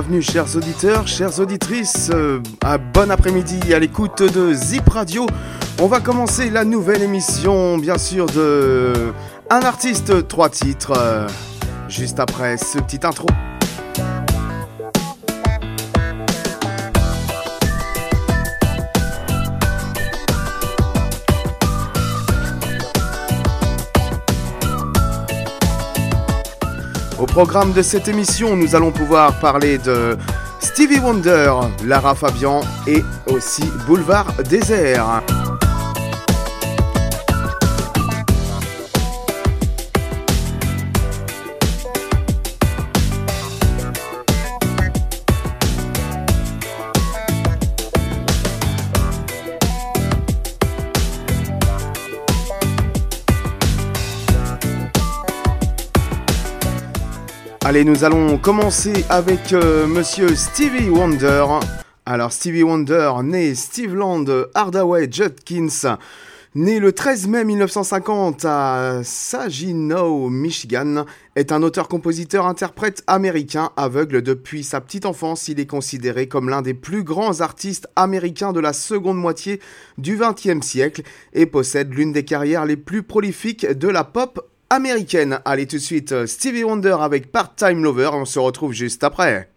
bienvenue chers auditeurs, chères auditrices, euh, à bon après-midi à l'écoute de Zip Radio. On va commencer la nouvelle émission, bien sûr, de un artiste, trois titres, euh, juste après ce petit intro. Au programme de cette émission, nous allons pouvoir parler de Stevie Wonder, Lara Fabian et aussi Boulevard Désert. Allez, nous allons commencer avec euh, monsieur Stevie Wonder. Alors, Stevie Wonder, né Steve Land Hardaway Judkins, né le 13 mai 1950 à Saginaw, Michigan, est un auteur-compositeur-interprète américain aveugle depuis sa petite enfance. Il est considéré comme l'un des plus grands artistes américains de la seconde moitié du XXe siècle et possède l'une des carrières les plus prolifiques de la pop américaine. Allez tout de suite, euh, Stevie Wonder avec Part-Time Lover. On se retrouve juste après.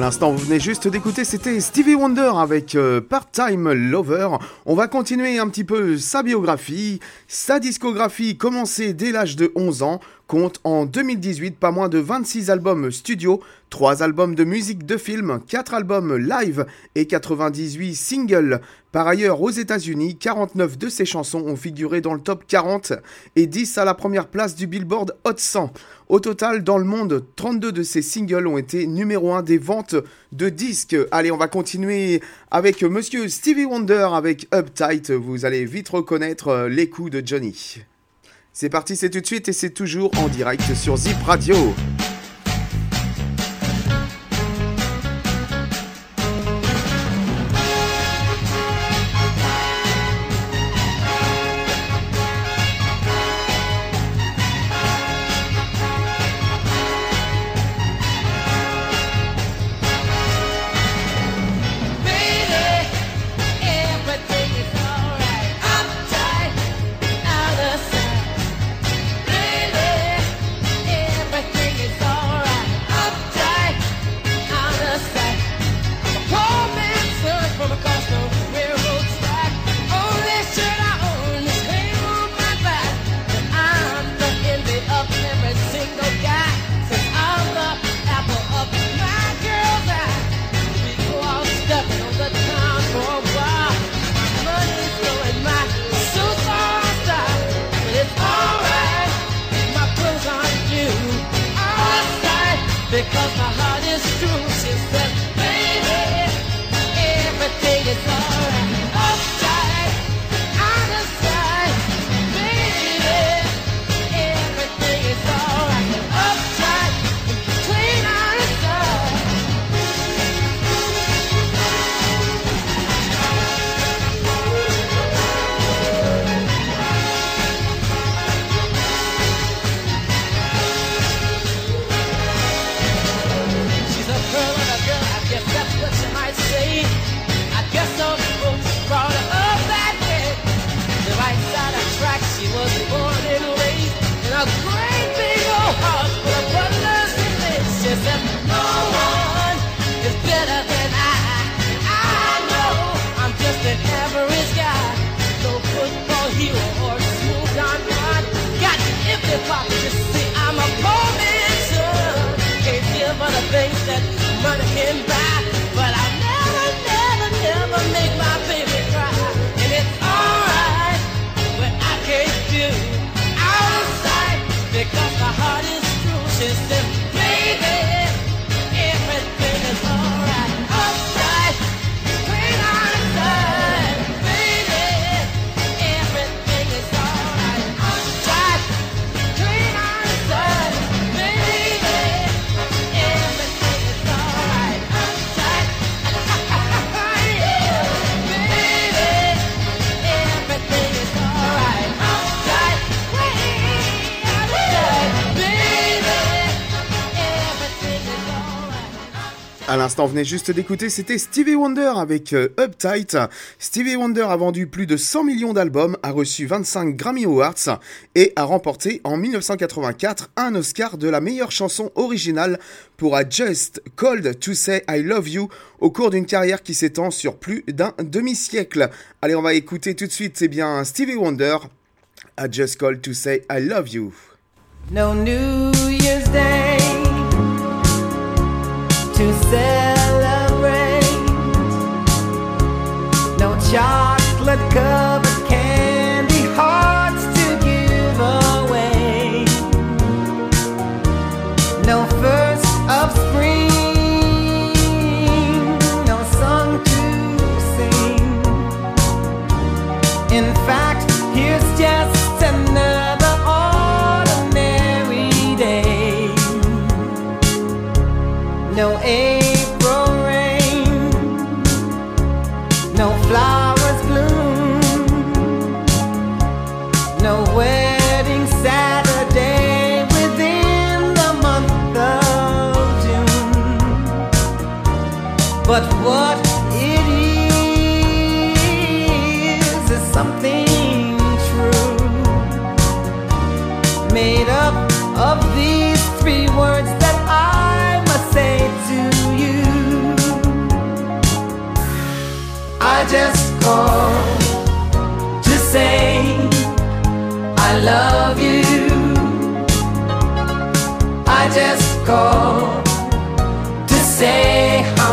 L'instant, vous venez juste d'écouter, c'était Stevie Wonder avec euh, Part-Time Lover. On va continuer un petit peu sa biographie. Sa discographie, commencée dès l'âge de 11 ans, compte en 2018 pas moins de 26 albums studio, 3 albums de musique de film, 4 albums live et 98 singles. Par ailleurs, aux États-Unis, 49 de ses chansons ont figuré dans le top 40 et 10 à la première place du Billboard Hot 100. Au total, dans le monde, 32 de ses singles ont été numéro 1 des ventes de disques. Allez, on va continuer avec monsieur Stevie Wonder avec Uptight. Vous allez vite reconnaître euh, les coups de Johnny. C'est parti, c'est tout de suite et c'est toujours en direct sur Zip Radio. À l'instant, venait juste d'écouter, c'était Stevie Wonder avec euh, Uptight. Stevie Wonder a vendu plus de 100 millions d'albums, a reçu 25 Grammy Awards et a remporté en 1984 un Oscar de la meilleure chanson originale pour A Just Called to Say I Love You au cours d'une carrière qui s'étend sur plus d'un demi-siècle. Allez, on va écouter tout de suite, c'est bien Stevie Wonder, A Just Called to Say I Love You. No New Year's Day. To celebrate. But what it is is something true Made up of these three words that I must say to you I just call to say I love you I just call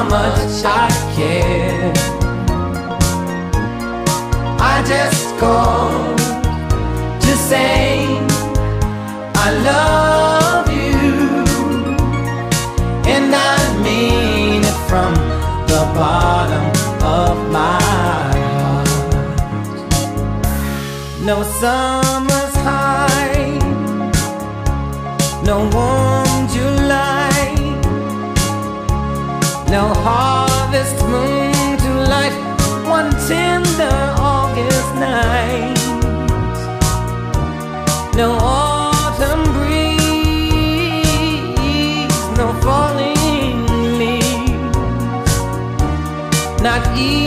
much I care. I just called to say I love you, and I mean it from the bottom of my heart. No summer's high, no warm no harvest moon to light one tender August night, no autumn breeze, no falling leaves, not even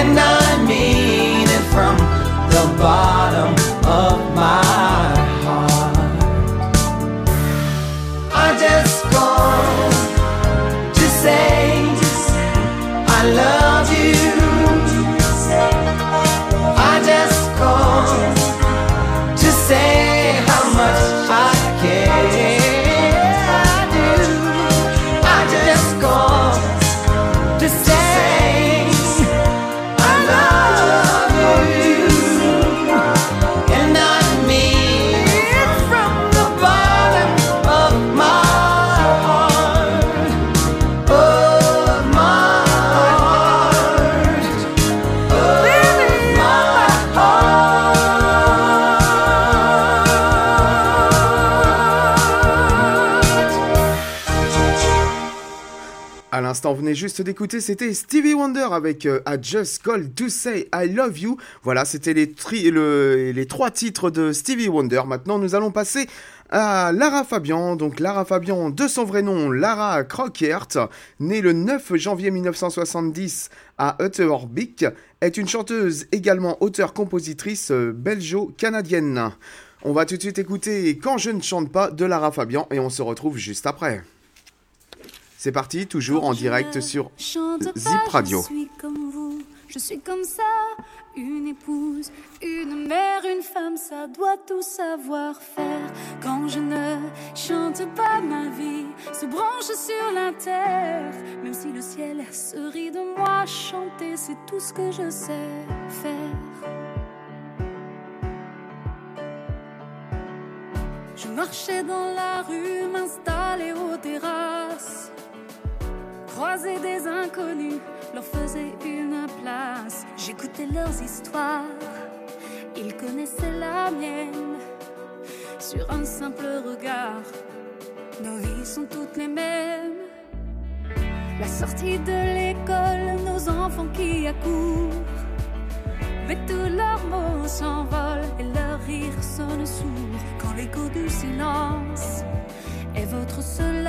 and I mean it from the bottom of Venez juste d'écouter, c'était Stevie Wonder avec euh, I Just Called to Say I Love You. Voilà, c'était les trois titres de Stevie Wonder. Maintenant, nous allons passer à Lara Fabian. Donc, Lara Fabian, de son vrai nom, Lara Crockert, née le 9 janvier 1970 à Utterbeek, est une chanteuse, également auteure-compositrice euh, belgeo-canadienne. On va tout de suite écouter Quand je ne chante pas de Lara Fabian et on se retrouve juste après. C'est parti, toujours en direct sur Zip Radio. Je suis comme vous, je suis comme ça, une épouse, une mère, une femme, ça doit tout savoir faire. Quand je ne chante pas, ma vie se branche sur la terre. Même si le ciel se rit de moi, chanter c'est tout ce que je sais faire. Je marchais dans la rue, m'installais aux terrasses. Croiser des inconnus, leur faisais une place. J'écoutais leurs histoires, ils connaissaient la mienne. Sur un simple regard, nos vies sont toutes les mêmes. La sortie de l'école, nos enfants qui accourent. Mais tous leurs mots s'envolent et leur rire sonne sourd quand l'écho du silence est votre seul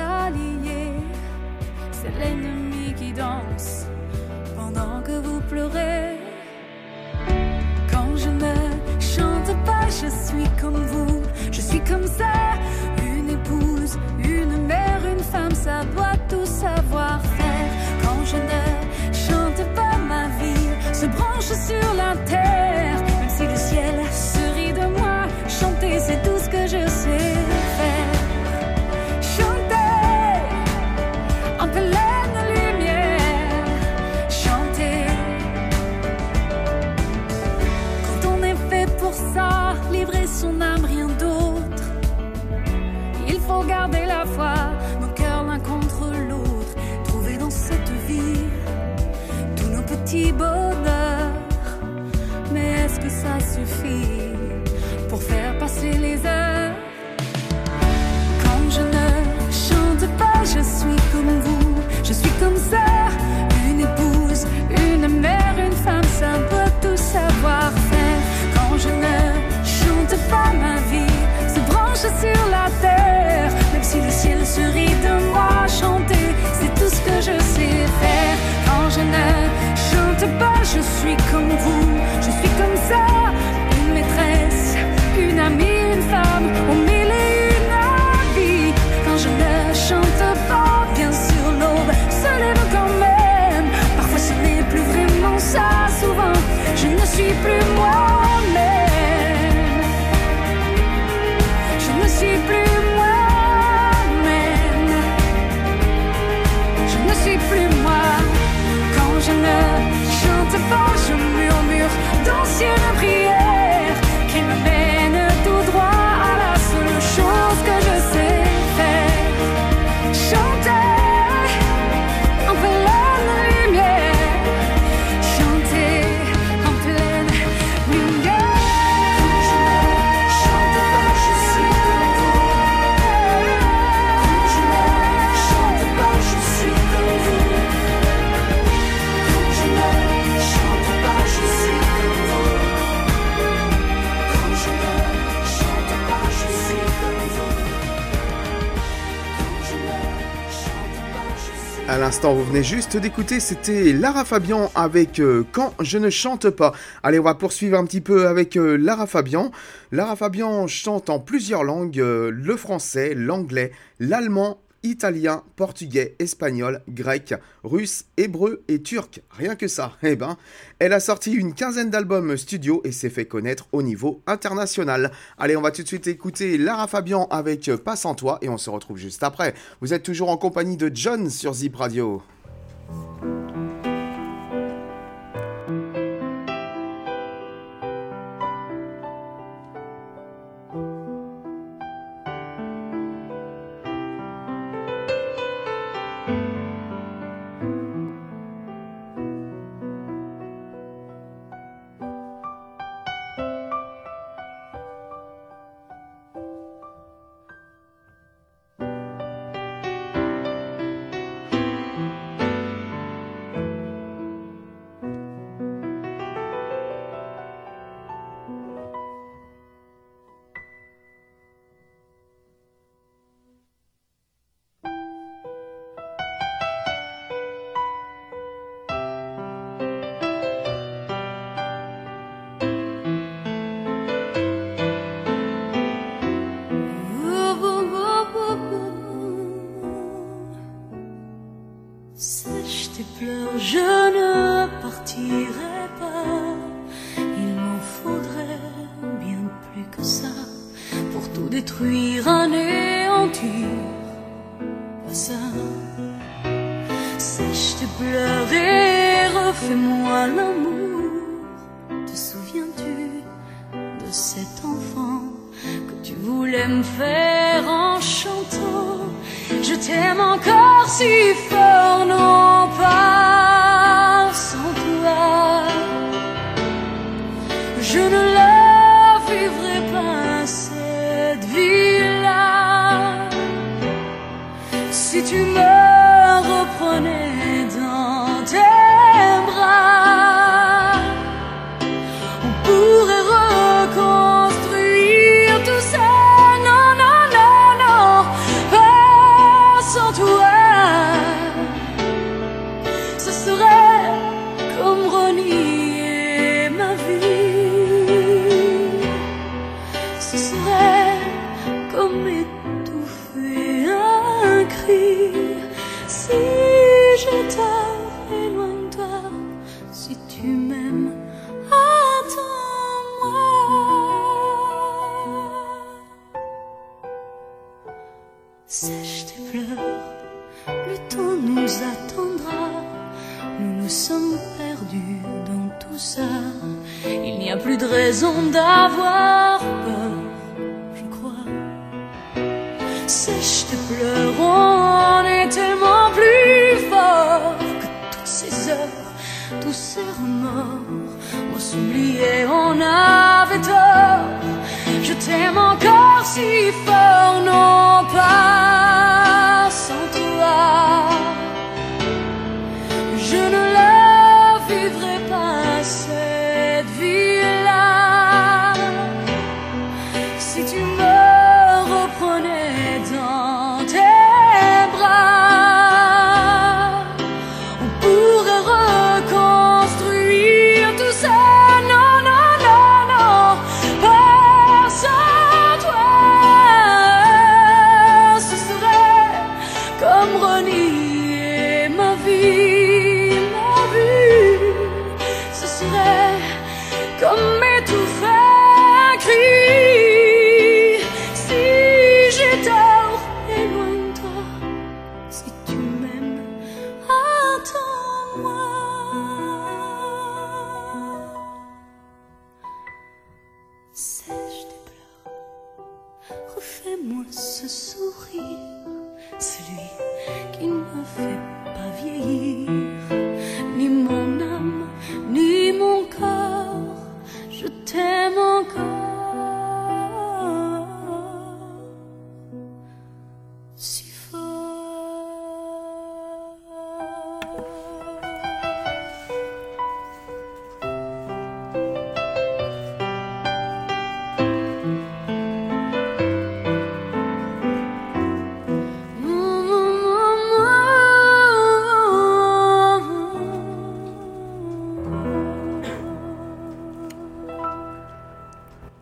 comme ça, une épouse, une mère, une femme, ça peut tout savoir faire. Quand je ne chante pas, ma vie se branche sur la terre, même si le ciel se rit de moi, chanter, c'est tout ce que je sais faire. Quand je ne chante pas, je suis comme vous, À l'instant, vous venez juste d'écouter, c'était Lara Fabian avec euh, Quand je ne chante pas. Allez, on va poursuivre un petit peu avec euh, Lara Fabian. Lara Fabian chante en plusieurs langues, euh, le français, l'anglais, l'allemand, italien, portugais, espagnol, grec, russe, hébreu et turc. Rien que ça. Eh ben, elle a sorti une quinzaine d'albums studio et s'est fait connaître au niveau international. Allez, on va tout de suite écouter Lara Fabian avec Passe en toi et on se retrouve juste après. Vous êtes toujours en compagnie de John sur Zip Radio.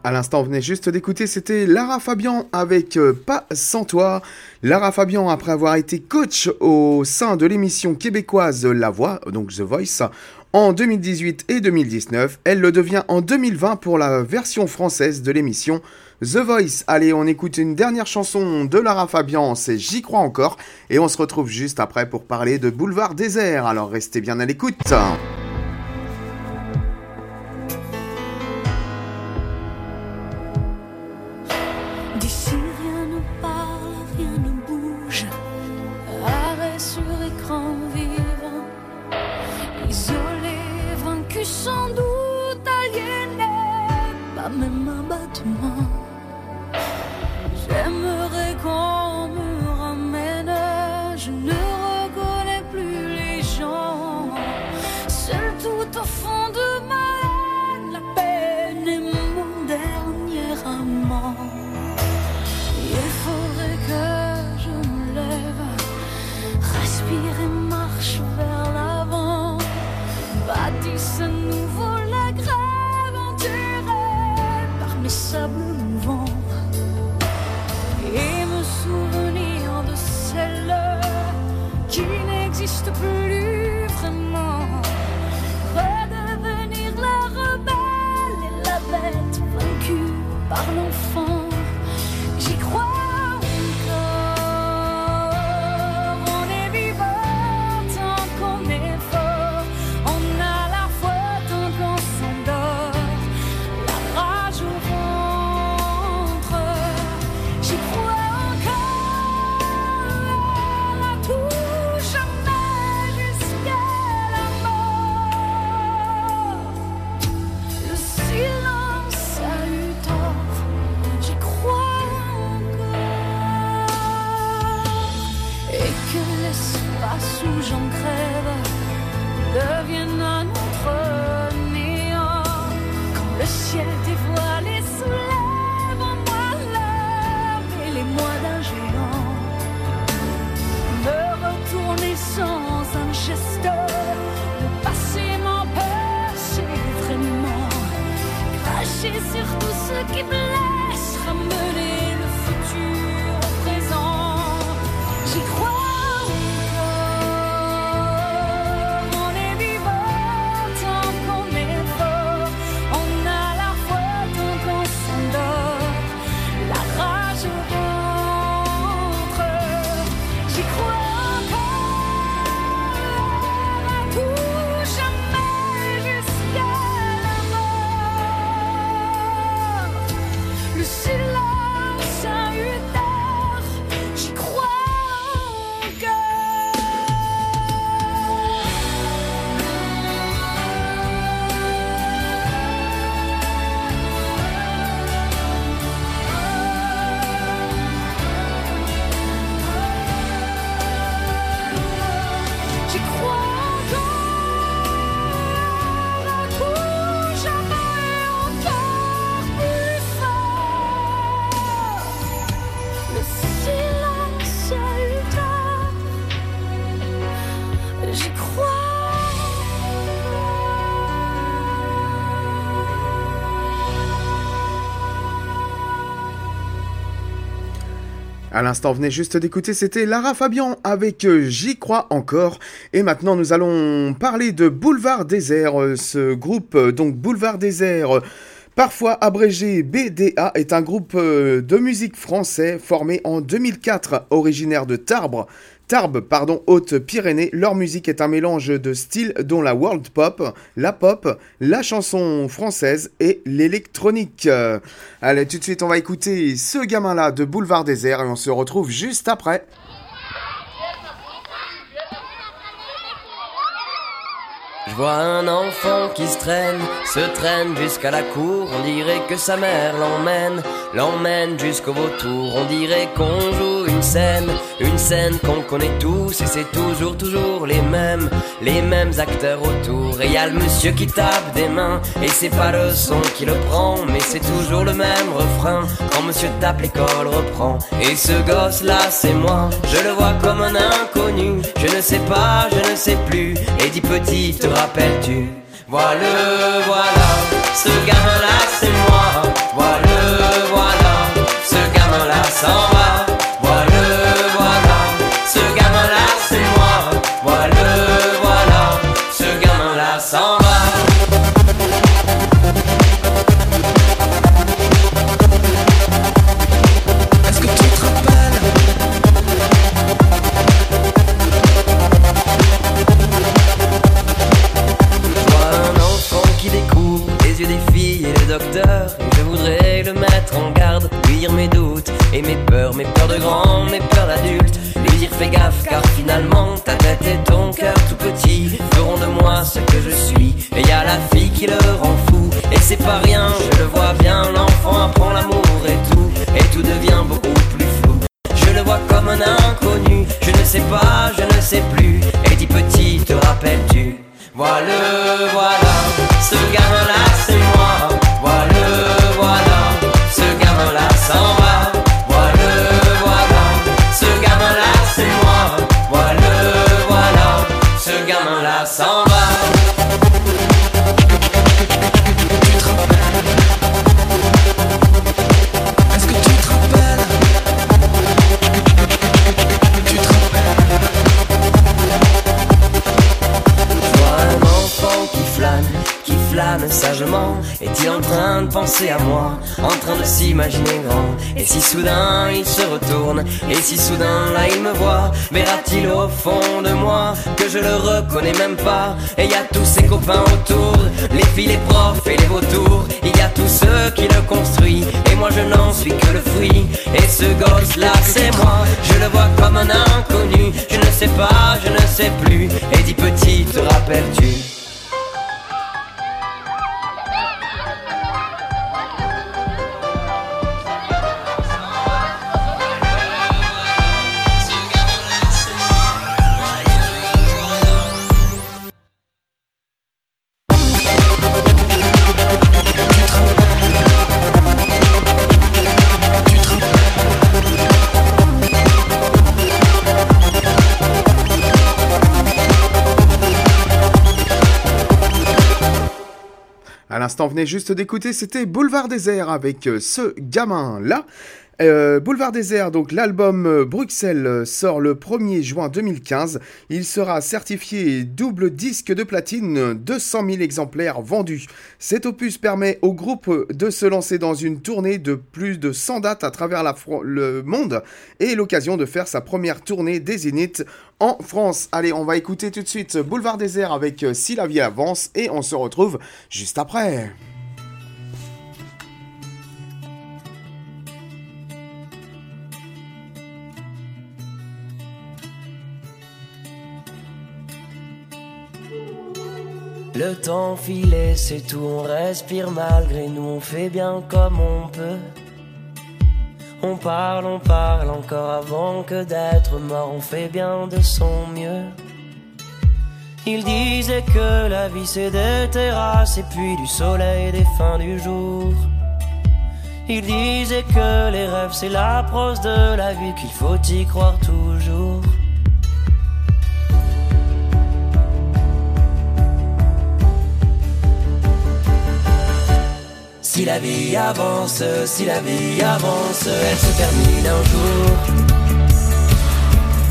À l'instant, on venait juste d'écouter, c'était Lara Fabian avec euh, Pas sans toi. Lara Fabian, après avoir été coach au sein de l'émission québécoise La Voix, donc The Voice, en 2018 et 2019, elle le devient en 2020 pour la version française de l'émission The Voice. Allez, on écoute une dernière chanson de Lara Fabian, c'est J'y crois encore, et on se retrouve juste après pour parler de Boulevard Désert, alors restez bien à l'écoute. À l'instant, venez juste d'écouter, c'était Lara Fabian avec euh, J'y crois encore. Et maintenant, nous allons parler de Boulevard Désert. Euh, ce groupe, euh, donc Boulevard Désert, parfois abrégé BDA, est un groupe de musique français formé en 2004, originaire de Tarbes. Tarbes, pardon, Haute-Pyrénées, leur musique est un mélange de styles dont la world pop, la pop, la chanson française et l'électronique. Allez, tout de suite, on va écouter ce gamin-là de Boulevard Désert et on se retrouve juste après. Je vois un enfant qui se traîne, se traîne jusqu'à la cour. On dirait que sa mère l'emmène, l'emmène jusqu'au vautour. On dirait qu'on joue une scène, une scène qu'on connaît tous. Et c'est toujours, toujours les mêmes, les mêmes acteurs autour. Et y a le monsieur qui tape des mains, et c'est pas le son qui le prend, mais c'est toujours le même refrain. Quand monsieur tape, l'école reprend. Et ce gosse-là, c'est moi, je le vois comme un inconnu. Je ne sais pas, je ne sais plus. Et dit petit, te rappelles-tu Voilà, voilà, ce gamin-là, c'est moi. C'est pas rien, je le vois bien, l'enfant apprend l'amour et tout. Et tout devient beaucoup plus flou. Je le vois comme un inconnu, je ne sais pas, je ne sais plus. Et dis petit, te rappelles-tu Voilà, voilà, ce gamin-là penser à moi, en train de s'imaginer grand Et si soudain il se retourne, et si soudain là il me voit, verra-t-il au fond de moi que je le reconnais même pas Et y a tous ses copains autour, les filles, les profs et les vautours. Il y a tous ceux qui le construisent, et moi je n'en suis que le fruit. Et ce gosse là c'est moi, je le vois comme un inconnu. Je ne sais pas, je ne sais plus. Et dis petit, te rappelles-tu l'instant, venez juste d'écouter, c'était Boulevard Désert avec euh, ce gamin-là. Euh, Boulevard Désert, donc l'album euh, Bruxelles euh, sort le 1er juin 2015. Il sera certifié double disque de platine, 200 000 exemplaires vendus. Cet opus permet au groupe de se lancer dans une tournée de plus de 100 dates à travers le monde et l'occasion de faire sa première tournée des Zéniths en France. Allez, on va écouter tout de suite Boulevard Désert avec euh, Si la vie avance et on se retrouve juste après. Le temps filé, c'est tout, on respire malgré nous, on fait bien comme on peut. On parle, on parle encore avant que d'être mort, on fait bien de son mieux. Il disait que la vie c'est des terrasses et puis du soleil des fins du jour. Il disait que les rêves c'est la prose de la vie, qu'il faut y croire toujours. La vie avance, si la vie avance, elle se termine un jour.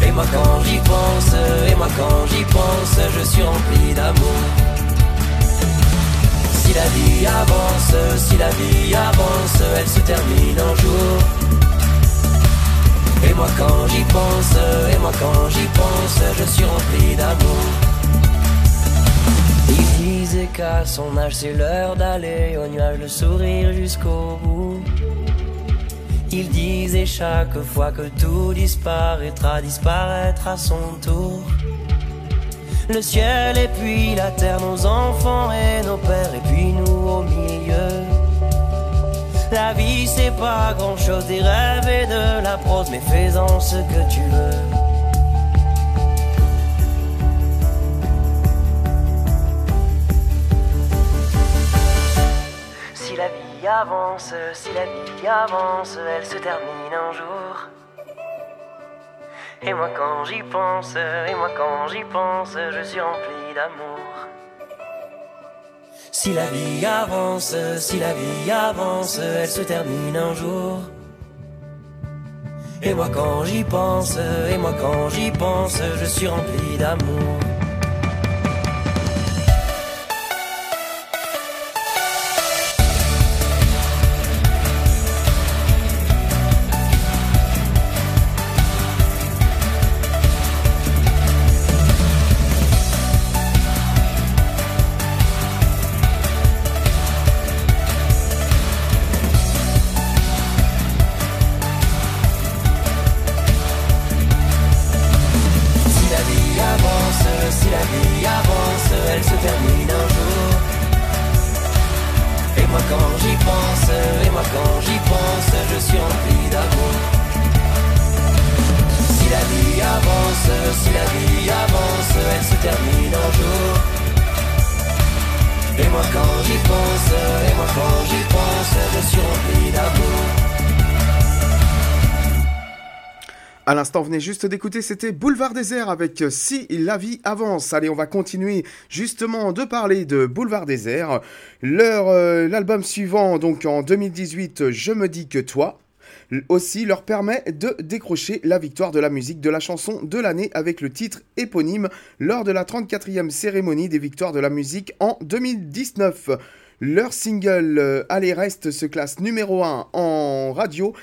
Et moi quand j'y pense, et moi quand j'y pense, je suis rempli d'amour. Si la vie avance, si la vie avance, elle se termine un jour. Et moi quand j'y pense, et moi quand j'y pense, je suis rempli d'amour. Disait qu'à son âge c'est l'heure d'aller au nuage le sourire jusqu'au bout. Il disait chaque fois que tout disparaîtra, disparaîtra à son tour. Le ciel et puis la terre, nos enfants et nos pères, et puis nous au milieu. La vie c'est pas grand chose, des rêves et de la prose, mais fais-en ce que tu veux. Avance, si la vie avance, elle se termine un jour. Et moi quand j'y pense, et moi quand j'y pense, je suis rempli d'amour. Si la vie avance, si la vie avance, elle se termine un jour. Et moi quand j'y pense, et moi quand j'y pense, je suis rempli d'amour. L'instant, venez juste d'écouter, c'était Boulevard Désert avec euh, Si la vie avance. Allez, on va continuer justement de parler de Boulevard Désert. Leur, euh, l'album suivant, donc en 2018, Je me dis que toi, aussi leur permet de décrocher la victoire de la musique de la chanson de l'année avec le titre éponyme lors de la 34e cérémonie des victoires de la musique en 2019. Leur single euh, Allez reste se classe numéro 1 en radio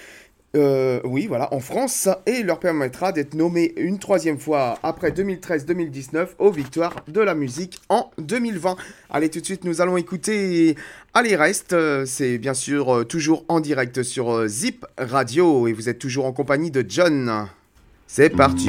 euh, oui, voilà, en France, et leur permettra d'être nommé une troisième fois après 2013-2019 aux victoires de la musique en 2020. Allez, tout de suite, nous allons écouter Allez, reste. C'est bien sûr euh, toujours en direct sur euh, Zip Radio, et vous êtes toujours en compagnie de John. C'est parti.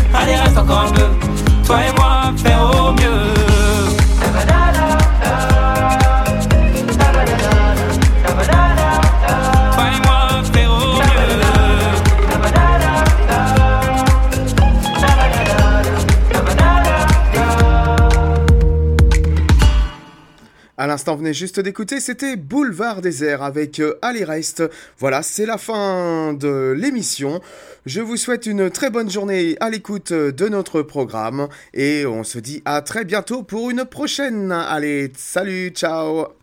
allez reste encore un peu. Toi et moi, faire au mieux. À l'instant, venez juste d'écouter, c'était Boulevard Désert avec euh, Allez Reste. Voilà, c'est la fin de l'émission. Je vous souhaite une très bonne journée à l'écoute de notre programme et on se dit à très bientôt pour une prochaine. Allez, salut, ciao